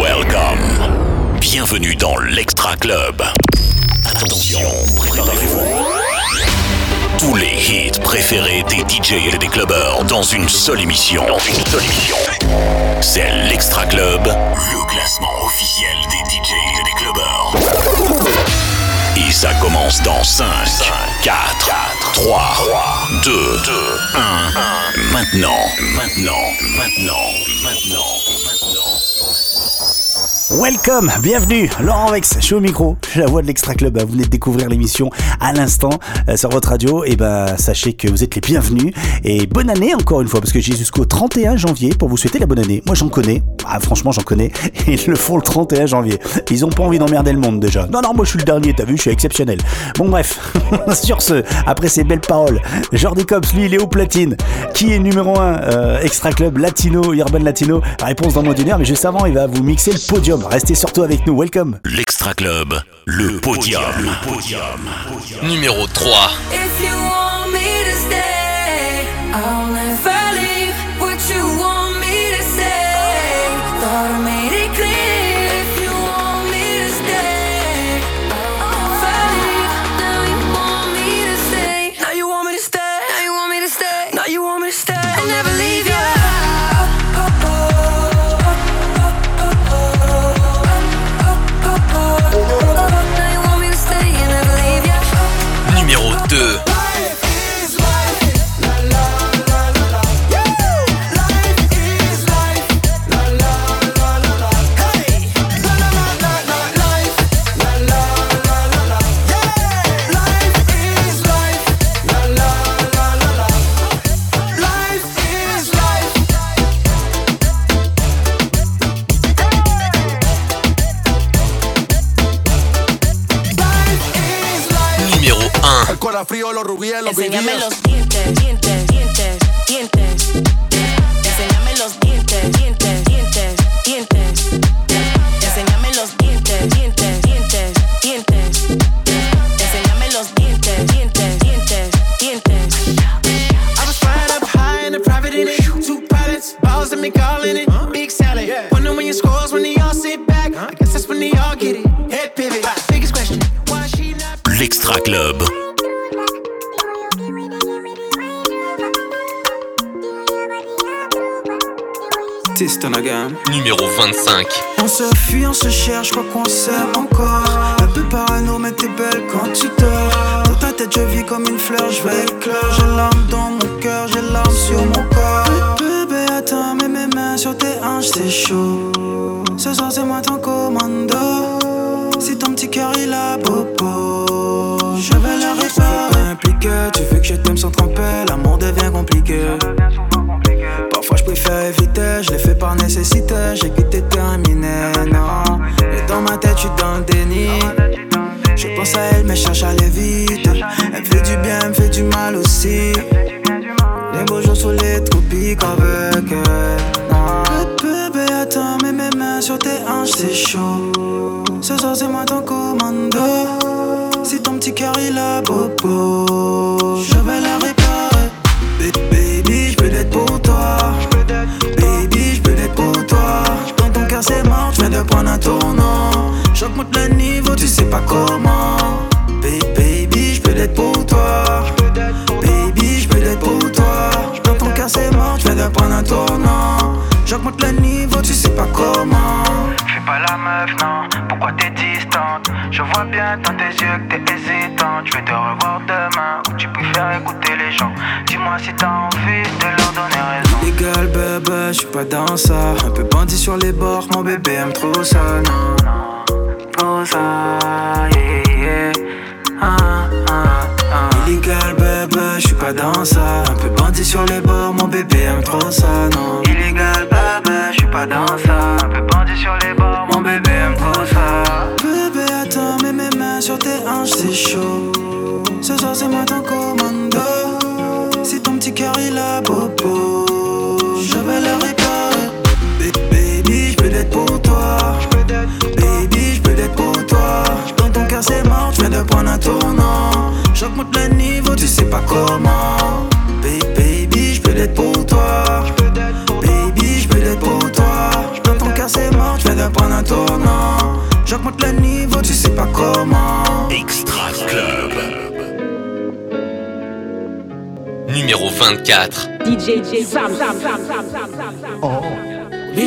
Welcome. Bienvenue dans l'Extra Club. Attention, préparez-vous. Tous les hits préférés des DJ et des clubbers dans une seule émission. Dans une seule émission. C'est l'Extra Club, le classement officiel ça commence dans 5, 4, 3, 2, 2, 1. Maintenant, maintenant, maintenant, maintenant, maintenant. Welcome, bienvenue, Laurent Vex, je suis au micro, la voix de l'Extra Club, vous venez de découvrir l'émission à l'instant euh, sur votre radio, et ben sachez que vous êtes les bienvenus, et bonne année encore une fois, parce que j'ai jusqu'au 31 janvier pour vous souhaiter la bonne année. Moi j'en connais, ah, franchement j'en connais, ils le font le 31 janvier. Ils ont pas envie d'emmerder le monde déjà. Non non, moi je suis le dernier, t'as vu, je suis exceptionnel. Bon bref, sur ce, après ces belles paroles, Jordi Cops, lui il est au platine, qui est numéro 1 Extra Club Latino, Urban Latino, réponse dans moins d'une heure, mais juste avant il va vous mixer le podium. Restez surtout avec nous, welcome. L'Extra Club, le podium. Le podium. Numéro 3. If you want me to stay, los los Enséñamelos. Numéro 25. On se fuit, on se cherche, crois qu'on s'aime encore. Un peu parano, mais t'es belle quand tu dors. Dans ta tête, je vis comme une fleur, je vais éclore. J'ai l'âme dans mon cœur, j'ai l'âme sur mon corps. Bébé, attends, mets mes mains sur tes hanches, c'est chaud. Ce soir, c'est moi ton commando. Si ton petit cœur il a popo, je vais la réparer. impliqué, tu veux que je t'aime sans tromper, l'amour devient compliqué. Je l'ai fait par nécessité, j'ai quitté terminé, non. Et dans ma tête, je suis dans le déni. Je pense à elle, mais cherche à aller vite. Elle me fait du bien, elle me fait du mal aussi. Les beaux jours sous les tropiques avec elle. non. Bébé, attends, mets mes mains sur tes hanches, c'est chaud. Ce soir, c'est moi ton commando. Si ton petit cœur il a popo, je pas comment. Ba- Baby, je peux l'être pour toi. Baby, je peux l'être pour toi. Dans ton cœur, c'est mort, je viens de prendre un tournant. J'augmente le niveau, tu sais pas comment. Fais pas la meuf, non. Pourquoi t'es distante? Je vois bien dans tes yeux que t'es hésitante. Je vais te revoir demain ou tu préfères écouter les gens. Dis-moi si t'as envie de leur donner raison. Illégal, bébé, je suis pas dans ça. Un peu bandit sur les bords, mon bébé aime trop ça, non. Trop ça, yeah, yeah. Ah, ah, ah. Illégal, bébé, je suis pas dans ça. Un peu bandit sur les bords, mon bébé aime trop ça, non. Illégal, bébé, je suis pas dans ça. Un peu bandit sur les bords, mon bébé aime trop ça. Bébé, attends, mets mes mains sur tes hanches, c'est chaud. Ce soir, c'est moi ton commando. Si ton petit cœur il a carrière c'est mort, tu viens de prendre un tournant. J'augmente le niveau, tu sais pas comment. Baby, je peux l'être pour toi. Baby, je peux l'être pour toi. Dans ton cœur mort, de tournant. Le niveau, tu sais pas comment. Extra Club. Numéro 24. DJ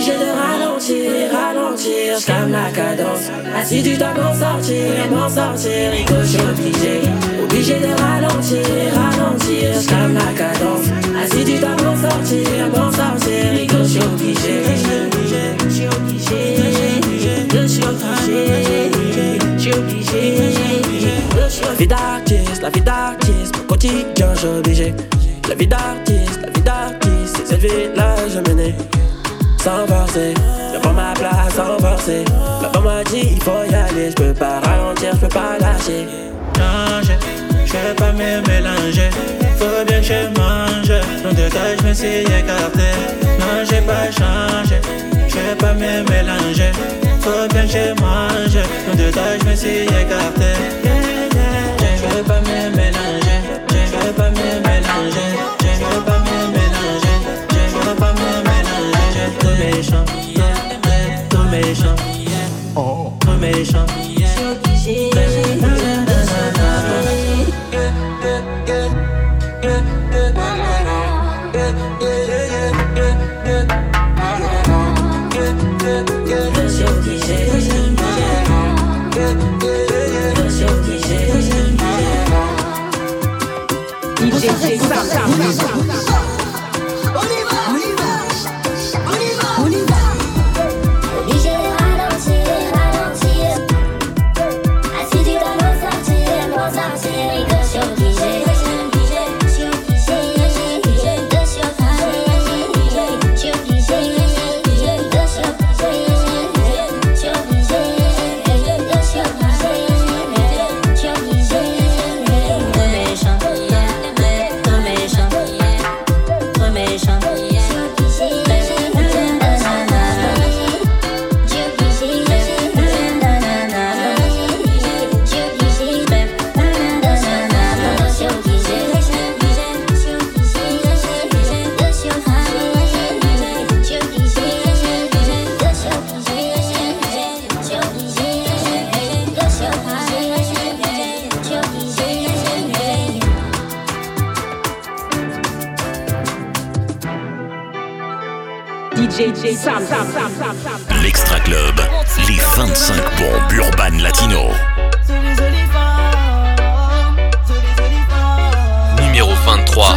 Obligé de ralentir, ralentir, je calme la cadence. Assis du temps m'en sortir, m'en sortir, Rico, je suis obligé. Obligé de ralentir, ralentir, je calme la cadence. Assis du temps m'en sortir, m'en sortir, Rico, je suis obligé. Je suis obligé, je suis obligé, je suis obligé, je suis obligé. La vie d'artiste, la vie d'artiste, mon quotidien, je suis obligé. La vie d'artiste, la vie d'artiste, c'est cette vie-là, je menais sans forcer. Je prends ma place sans forcer. Ma femme m'a dit il faut y aller, je peux pas ralentir, je peux pas lâcher. Changer, je vais pas me mélanger. Faut bien que je mange. Non de toi je me suis écarté. Non j'ai pas changé. Je vais pas me mélanger. Faut bien que je mange. Non de toi je me suis écarté. Je vais pas me mélanger. Je vais pas me mélanger. Je vais pas méchant, yeah, trop méchant, oh, trop méchant, yeah, DJ Sam. L'Extra Club, les 25 bombes urbaines latino. Numéro 23.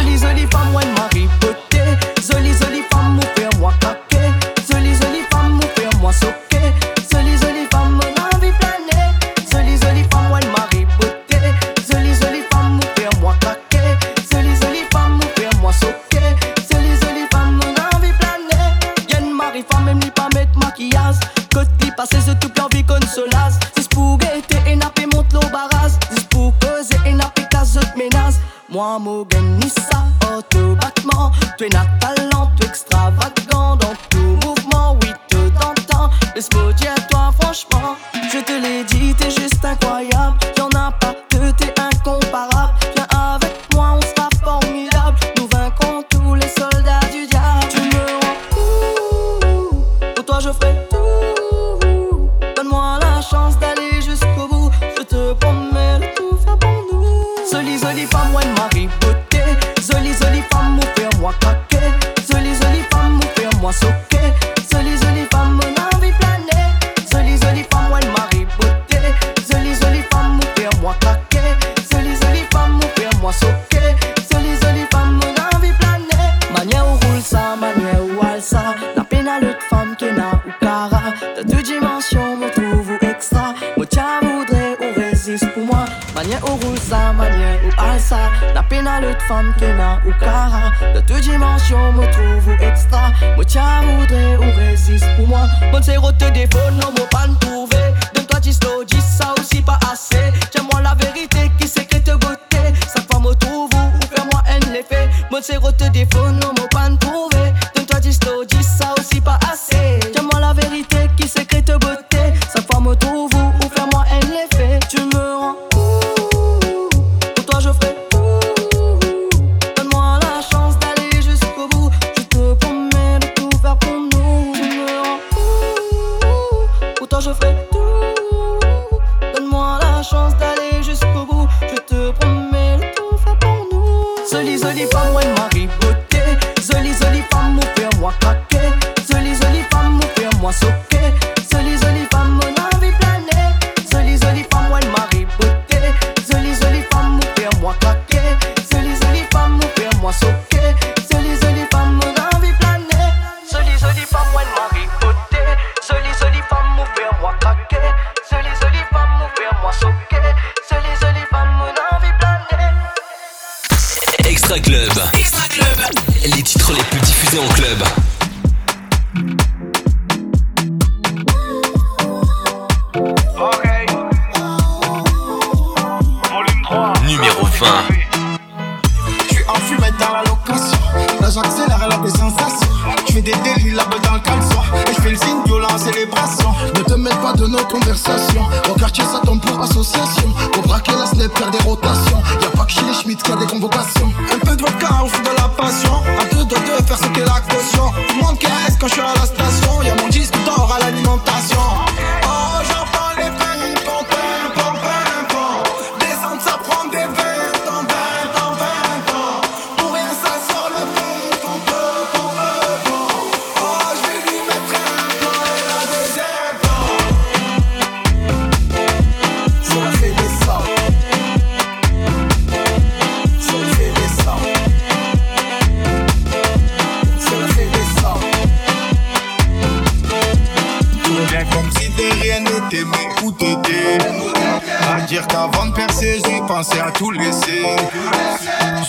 Bon c'est roté des faux, non,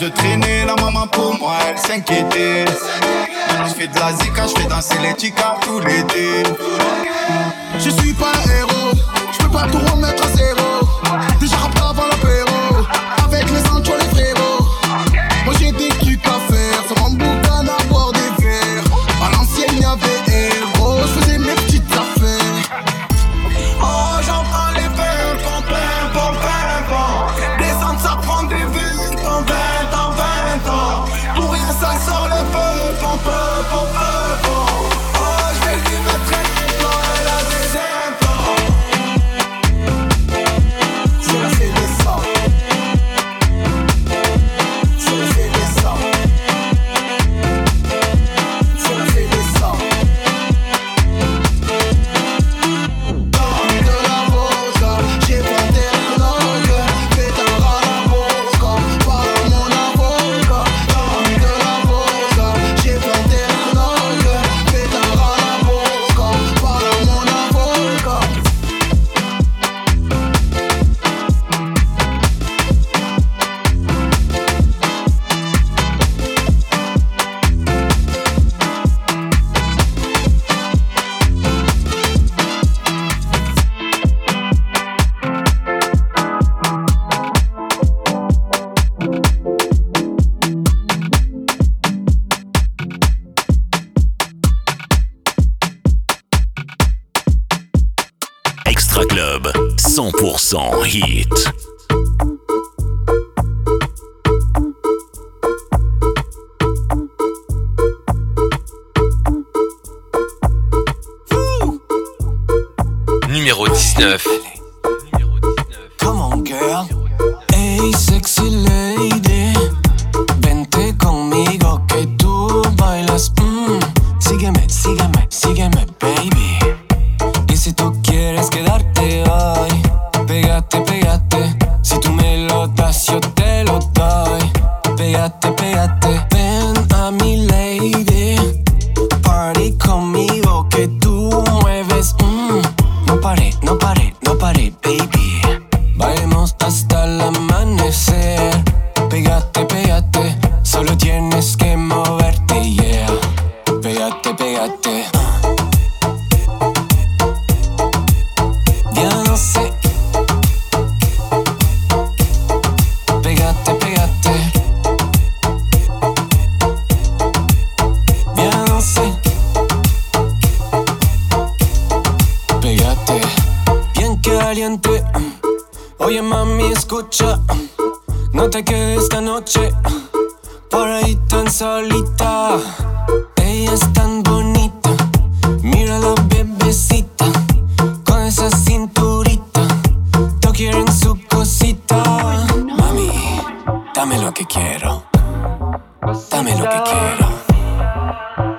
de traîner, la maman pour moi elle s'inquiétait. Je fais de la zika, je fais danser les ticards tout l'été. Je suis pas un héros, je peux pas tout remettre à zéro. 100% hit. Numéro 19.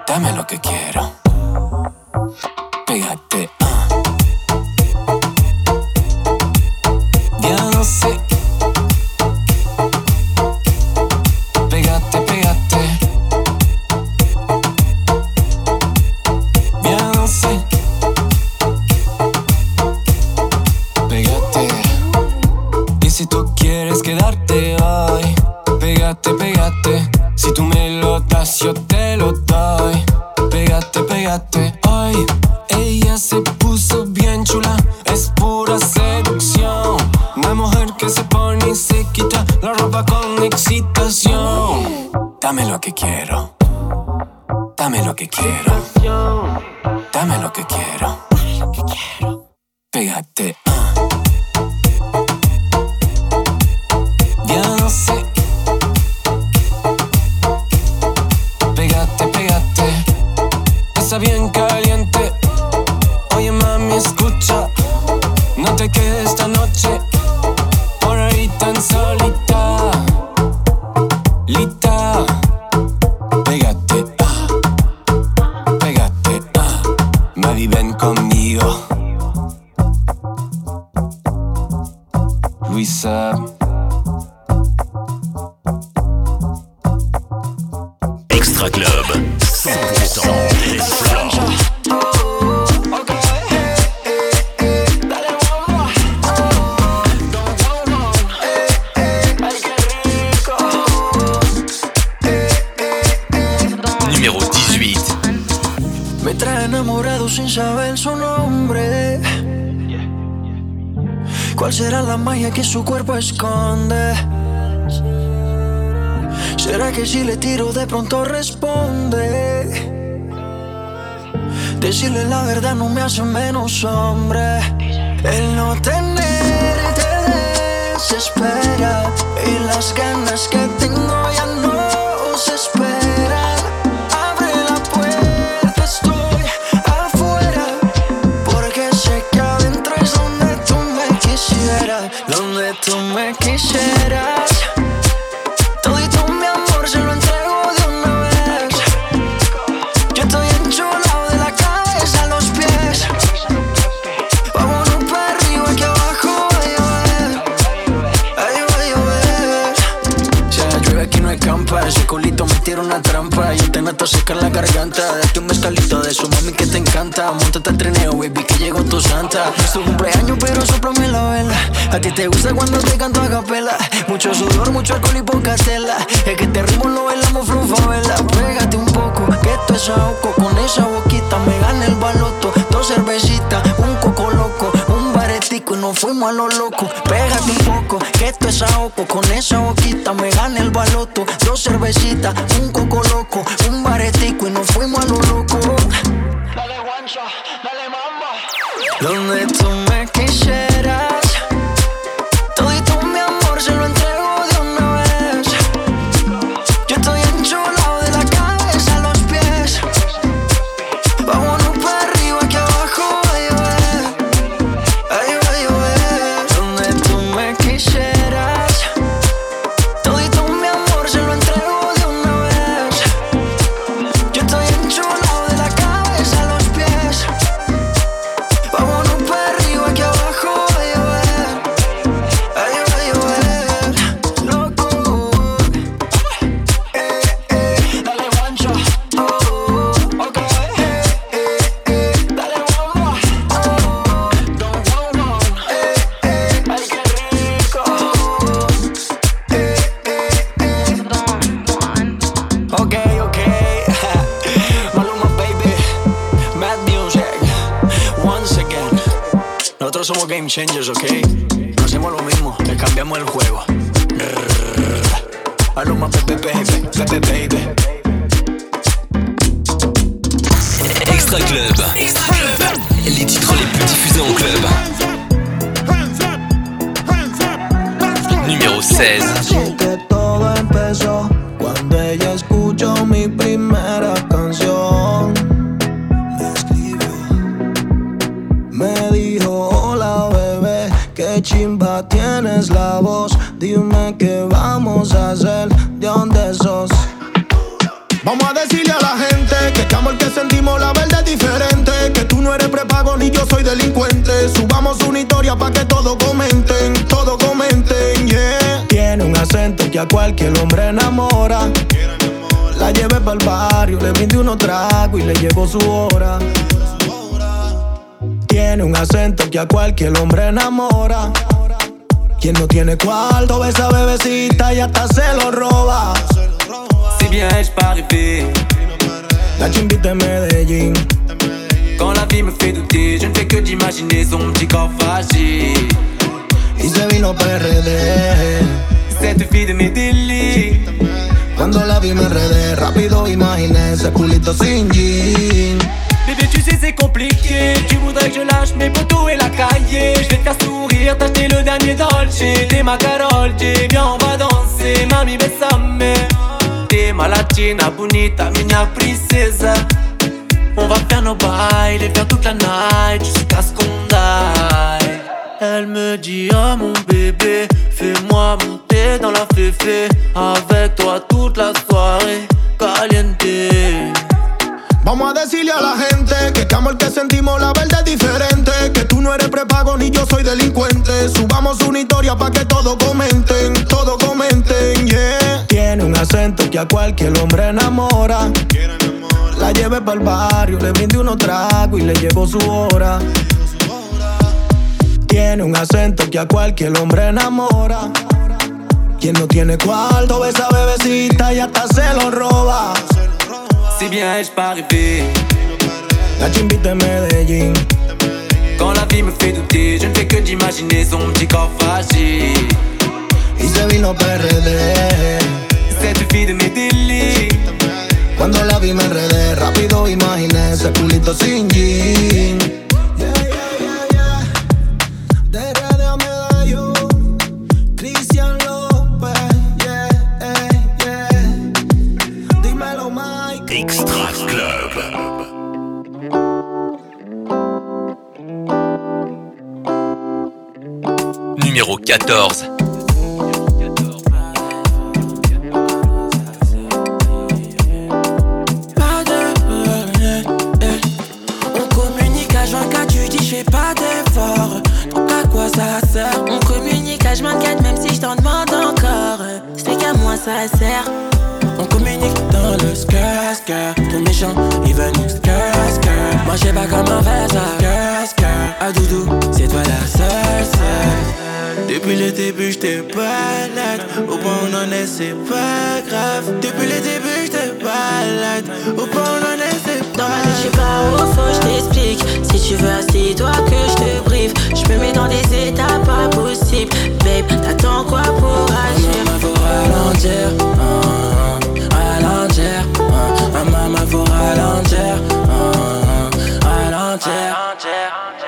Dame lo que quiero. Que su cuerpo esconde? ¿Será que si le tiro de pronto responde? Decirle la verdad no me hace menos hombre. El no tenerte desespera y las ganas que tengo quisieras. Todito mi amor se lo entrego de una vez. Yo estoy enchulado de la cabeza a los pies. Vámonos para arriba que abajo va a llover. Ay, va a llover. La llueve aquí no escampa. Ese culito me tira una trampa. Yo noto secar la garganta. Date un mezcalito de su mami que te encanta. Montate al trineo, baby, que llegó tu santa. Es tu cumpleaños, pero soplame la vela. A ti te gusta cuando te canto a capela. Mucho sudor, mucho alcohol y poca tela. Es que este ritmo lo bailamos vela. Pégate un poco, que esto es ahogo. Con esa boquita me gana el baloto. Dos cervecitas, un coco loco, baretico y nos fuimos a lo loco. Pégate un poco, que esto es ahogo. Con esa boquita me gana el baloto. Dos cervecitas, un coco loco, un baretico y nos fuimos a lo loco. Dale guancha, dale mamba. Donde tú me quisieras. changes, okay? Que a cualquier hombre enamora. Quien no tiene cuarto, ve esa bebecita y hasta se lo roba. Si bien je pas arrivé. La chimbita de Medellín. vie me fait douter, je ne fais que d'imaginer son petit corps fragile. Y se vino PRD. Cette fille de mes délits. Cuando la vi me enredé, rápido imaginé ese culito sin jean. Bébé, tu sais, c'est compliqué. Tu je lâche mes poteaux et la cahier. Je vais te faire sourire, t'acheter le dernier Dolce. T'es ma Carol J, viens, on va danser. Mami, besame. T'es ma latina, bonita, minha princesa. On va faire nos bails, les faire toute la night jusqu'à ce qu'on die. Elle me dit, oh mon bébé, fais-moi monter dans la féfé. Avec toi toute la soirée, caliente. Vamos a decirle a la gente que este amor que sentimos la verdad es diferente. Que tú no eres prepago ni yo soy delincuente. Subamos una historia pa' que todos comenten, todos comenten, yeah. Tiene un acento que a cualquier hombre enamora. La llevé para el barrio, le brindé unos tragos y le llegó su hora. Tiene un acento que a cualquier hombre enamora. Quien no tiene cuarto ve esa bebecita y hasta se lo roba. Si bien ai-je pas rêvé La chimbita de Medellín. Quand la vie me fait douter, je ne fais que d'imaginer son petit corps fragile. Y se vino PRD. Cette fille de mes délits. Cuando la vi me enredé, rápido imaginé ese culito sin jean. Numéro 14. Pas de euh, euh. On communique à 24, tu dis je fais pas d'effort. Donc à quoi ça sert? On communique à 24 même si je t'en demande encore. C'est qu'à moi ça sert. On communique dans le skr Ton méchant il veut nous Moi j'ai pas comment faire ça skr Ah doudou c'est toi la seule Depuis le début j'étais balade Au point où on en est c'est pas grave Depuis le début j'étais balade Au point où on en est c'est pas Dans ma tête, je sais pas où faut, je t'explique. Si tu veux, assis-toi que je te brief. Je me mets dans des états pas possibles. Babe, t'attends quoi pour agir? Faut ralentir ah, ah, Ralentir ah, ah, Maman faut ralentir Ralentir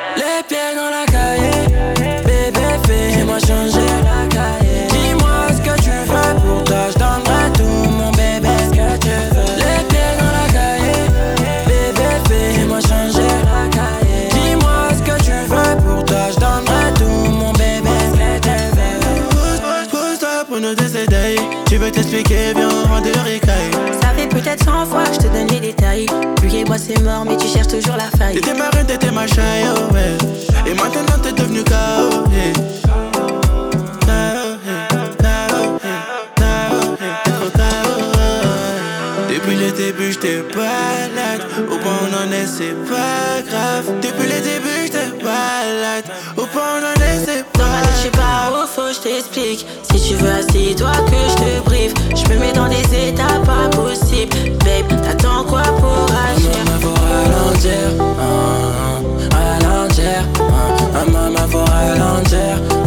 Tu veux t'expliquer viens on rentre de ricaille Ça fait peut-être 100 fois que je te donne les détails. Lui et moi c'est mort, mais tu cherches toujours la faille. T'étais ma reine, t'étais ma chaille, oh, ouais. Et maintenant t'es devenu KO, yeah. Début j'étais balade Au point où on en est c'est pas grave Depuis le début j'étais balade Au point où on en est c'est pas Dans ma tête, je sais pas où faut, je t'explique. Si tu veux, assis-toi que je Je me mets dans des états pas possibles. Babe, t'attends quoi pour agir? Maman faut ralentir ah, Ralentir ah, ah, Maman faut ralentir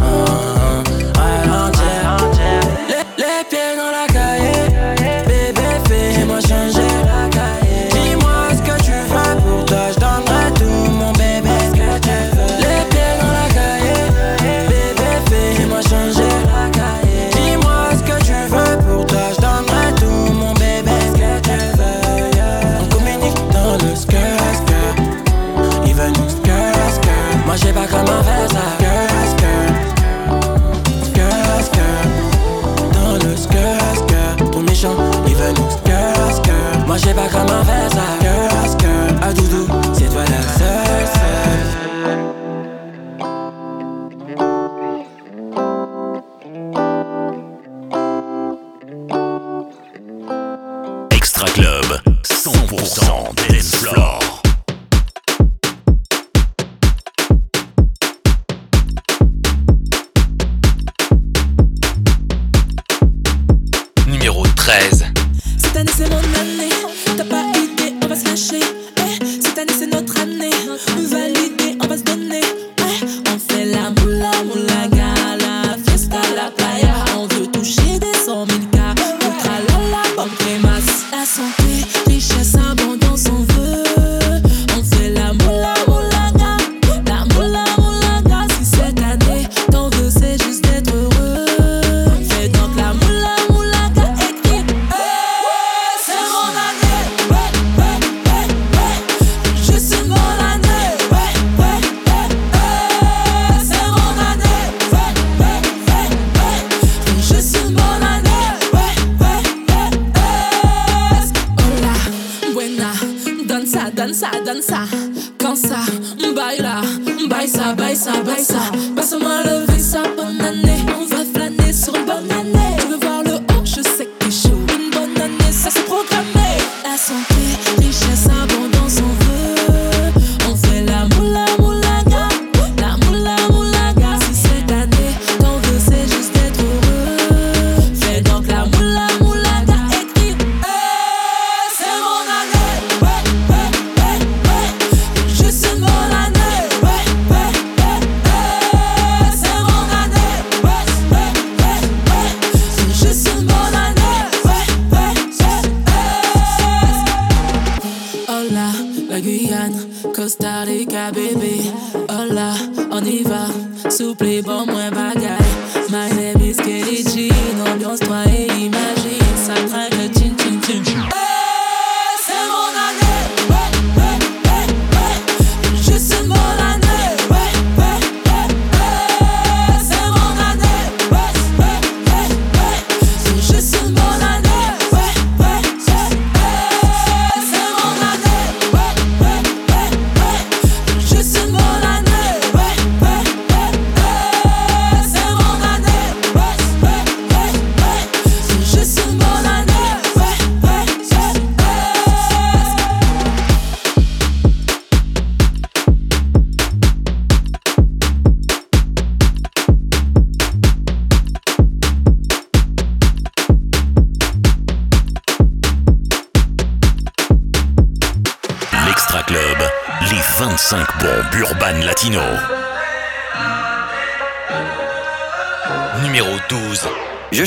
flâner sur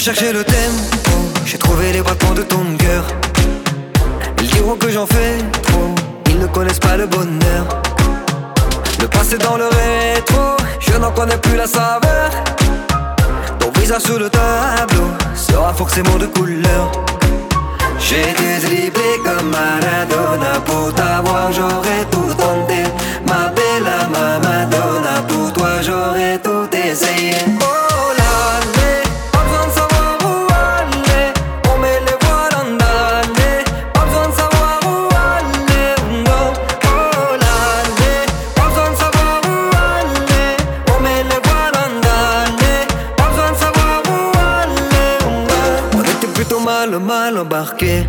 cherchais le thème, j'ai trouvé les battements de ton cœur. Ils diront que j'en fais trop, ils ne connaissent pas le bonheur. Le passé dans le rétro, je n'en connais plus la saveur. Ton visage sur le tableau sera forcément de couleur. J'ai été dribblé comme Maradona Pour t'avoir j'aurais tout tenté Ma bella ma Madonna Pour toi j'aurais tout essayé mal, embarqué.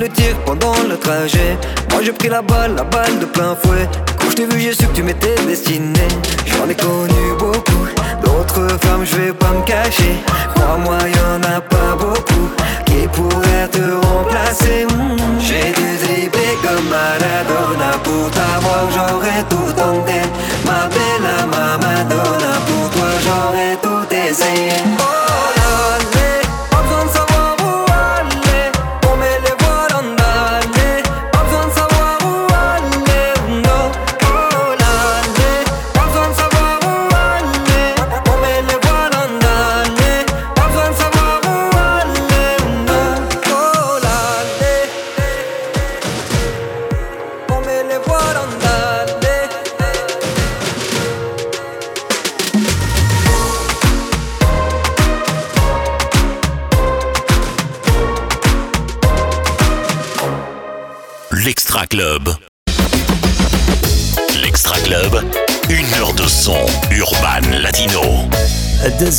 Le tir pendant le trajet. Moi j'ai pris la balle, la balle de plein fouet. Quand je t'ai vu j'ai su que tu m'étais destiné. J'en ai connu beaucoup. D'autres femmes je vais pas me cacher. Crois-moi y'en a pas beaucoup Qui pourraient te remplacer. Mm. J'ai dû dribbler comme Maradona Pour t'avoir. J'aurais tout tenté. Ma bella ma Madonna Pour toi j'aurais tout essayé. Oh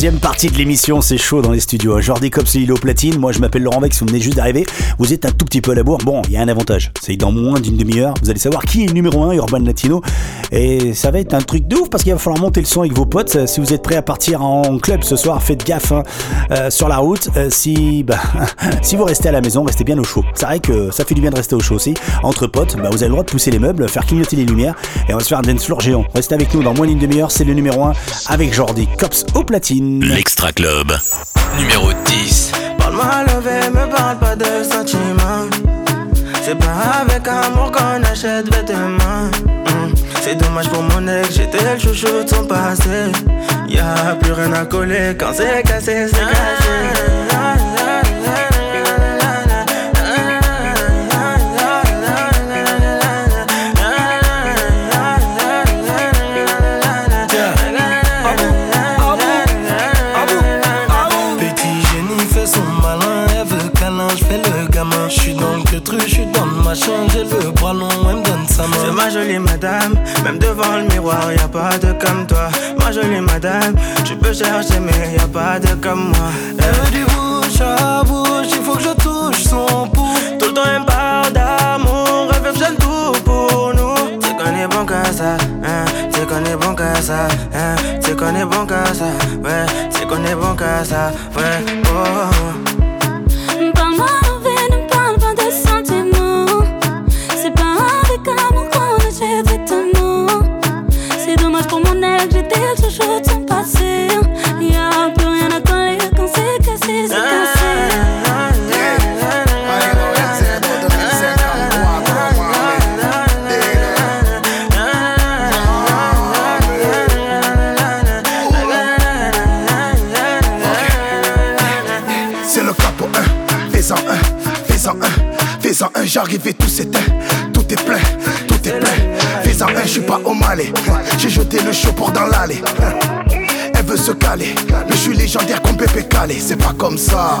Deuxième partie de l'émission, c'est chaud dans les studios. Jordi Cops et Lilo Platine. Moi, je m'appelle Laurent Vex. Vous venez juste d'arriver, vous êtes un tout petit peu à la bourre. Bon, il y a un avantage. C'est dans moins d'une demi-heure, vous allez savoir qui est le numéro 1 Urban Latino. Et ça va être un truc de ouf parce qu'il va falloir monter le son avec vos potes. Si vous êtes prêts à partir en club ce soir, faites gaffe hein, euh, sur la route. Euh, si, bah, si vous restez à la maison, restez bien au chaud. C'est vrai que ça fait du bien de rester au chaud aussi. Entre potes, bah, vous avez le droit de pousser les meubles, faire clignoter les lumières. Et on va se faire un dance floor géant. Restez avec nous dans moins d'une demi-heure. C'est le numéro 1 avec Jordi Cops au platine. L'Extra Club. Numéro 10. Parle-moi levé, me parle pas de sentiments. C'est pas avec amour qu'on achète vêtements. Hmm. C'est dommage pour mon ex, j'étais le chouchou de son passé. Y'a plus rien à coller quand c'est cassé, c'est cassé. Petit Ma bras long, elle me donne sa main. C'est ma jolie madame, même devant le miroir, y a pas de comme toi. Ma jolie madame, tu peux chercher, mais y a pas de comme moi. Elle veut du bouche à bouche, il faut que je touche son pouls. Tout le temps, elle me parle d'amour, elle veut tout pour nous. C'est qu'on est bon qu'à ça, hein. C'est qu'on est bon qu'à ça, hein. C'est qu'on est bon qu'à ça, ouais. C'est qu'on est bon qu'à ça, ouais. Oh. oh, oh. Fais-en un, fais-en un, fais-en un, j'arrive et tout s'éteint. Tout est plein, tout est plein. Fais-en un, je suis pas au malais. J'ai jeté le chopor dans l'allée. Elle veut se caler, mais je suis légendaire comme Pépé Calé. C'est pas comme ça.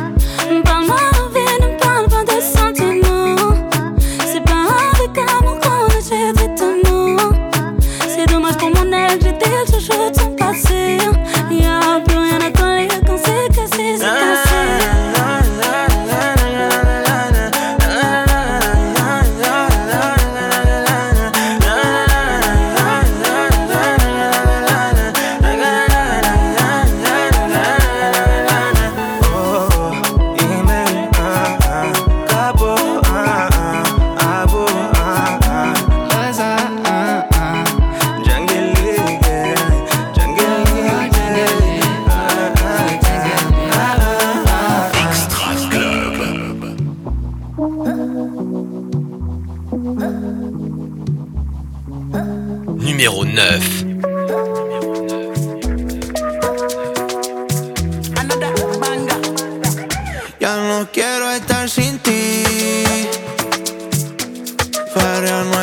on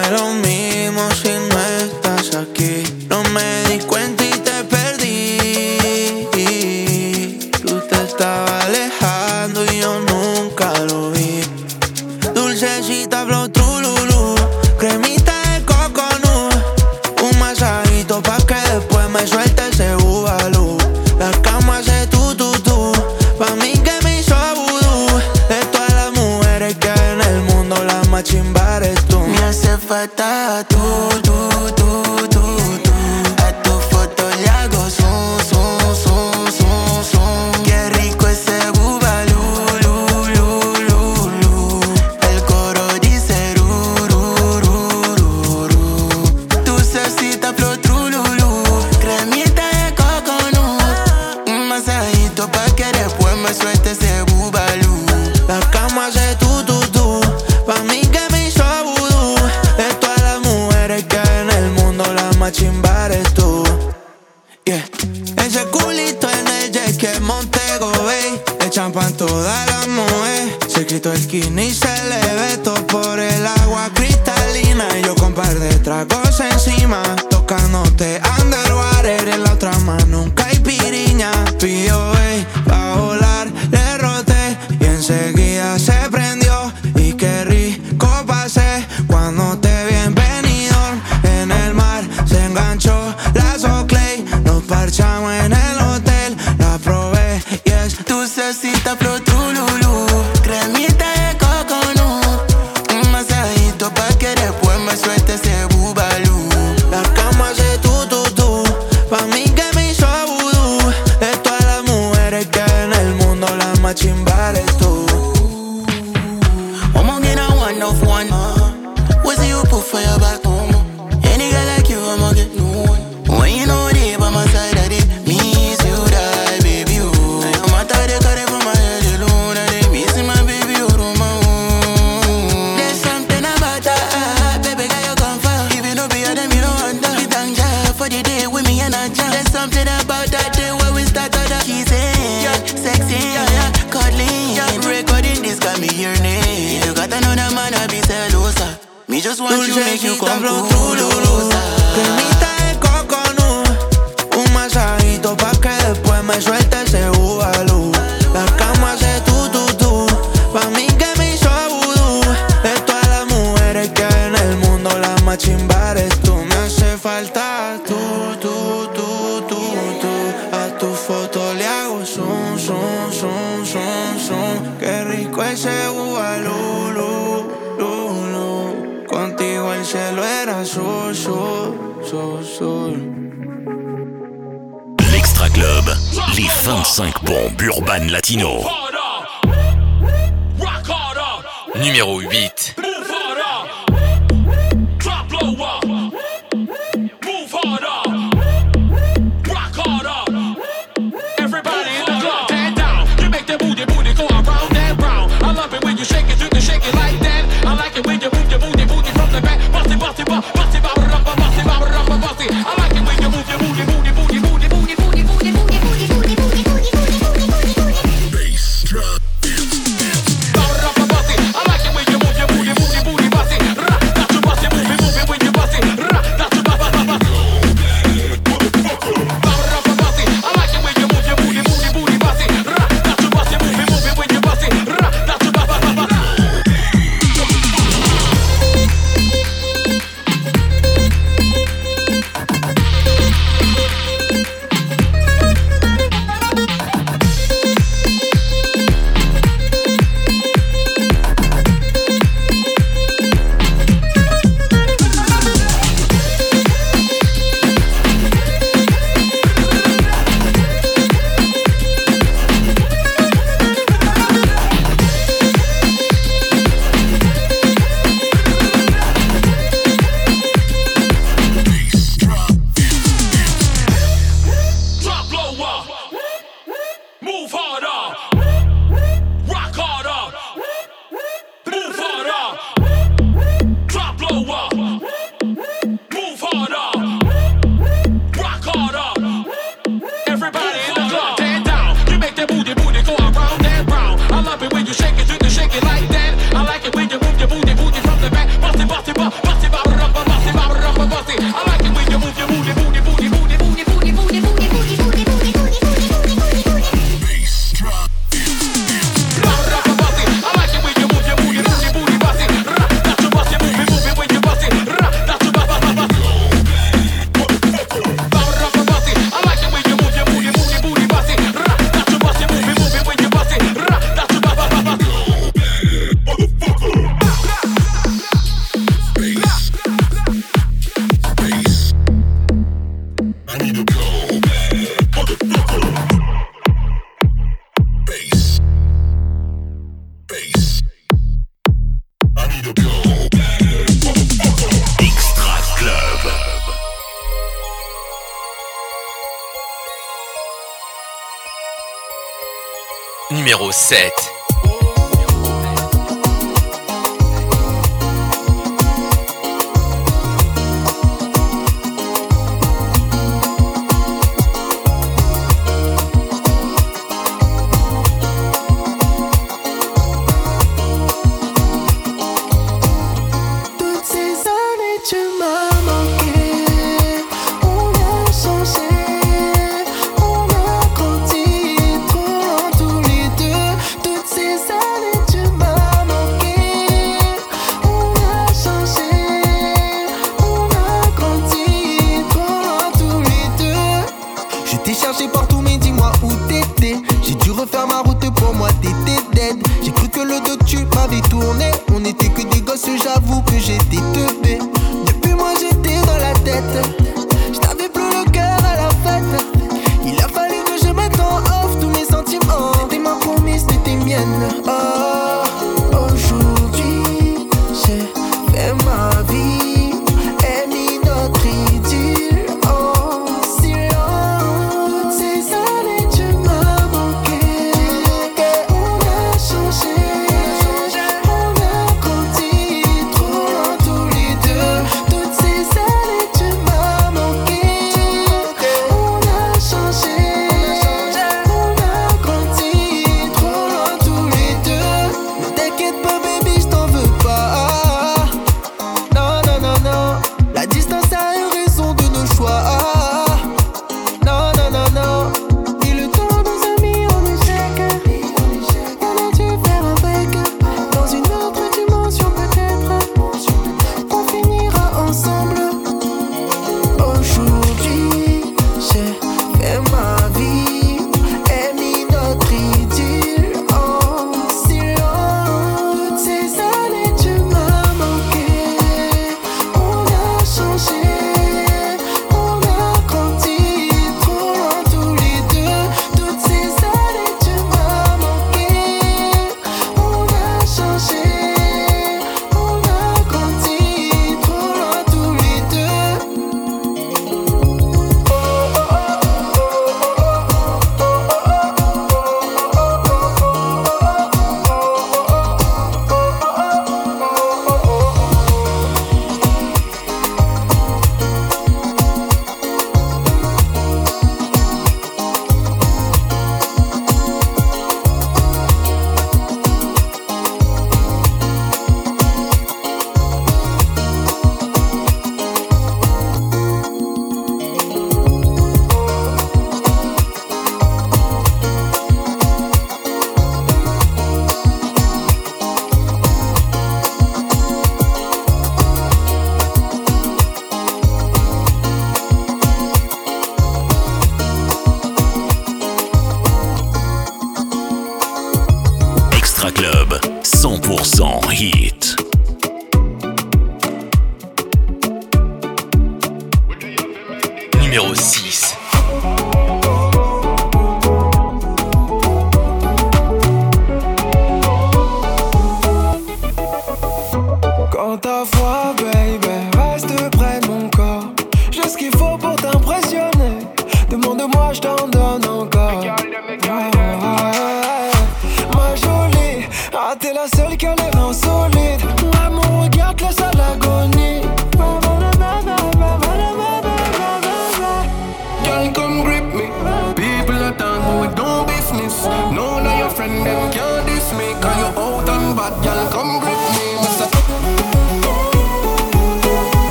Numéro 7.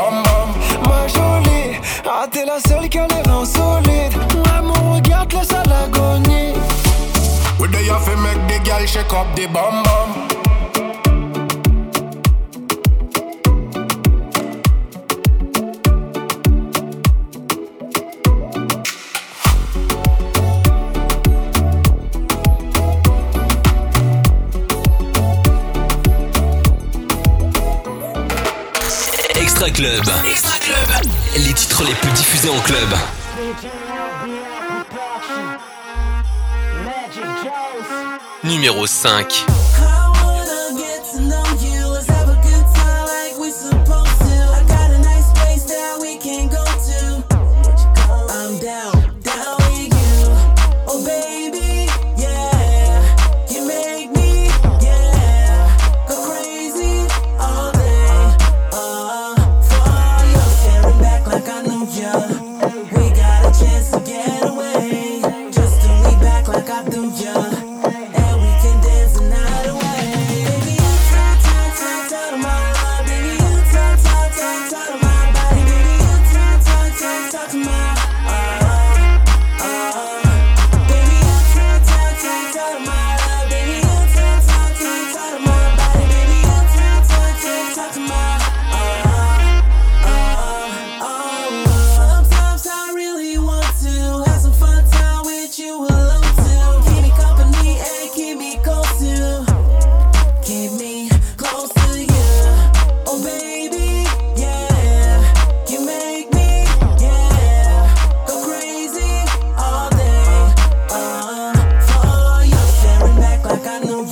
bam bam. Ma jolie, ah t'es la seule qui a les reins solides Maman regarde laisse à l'agonie. Oui fait mec des gars shake up des bam bam. Les titres les plus diffusés en club. Numéro 5.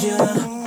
you.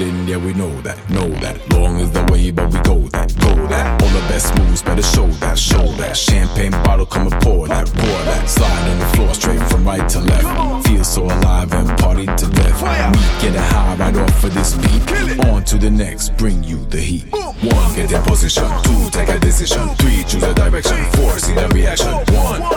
yeah, we know that, know that. Long is the way, but we go that, go that. All the best moves, better show that, show that. Champagne bottle, come and pour that, pour that. Slide on the floor, straight from right to left. Feel so alive and party to death. We get a high right off of this beat. On to the next, bring you the heat. One, get in position. Two, take a decision. Three, choose a direction. Four, see the reaction. One.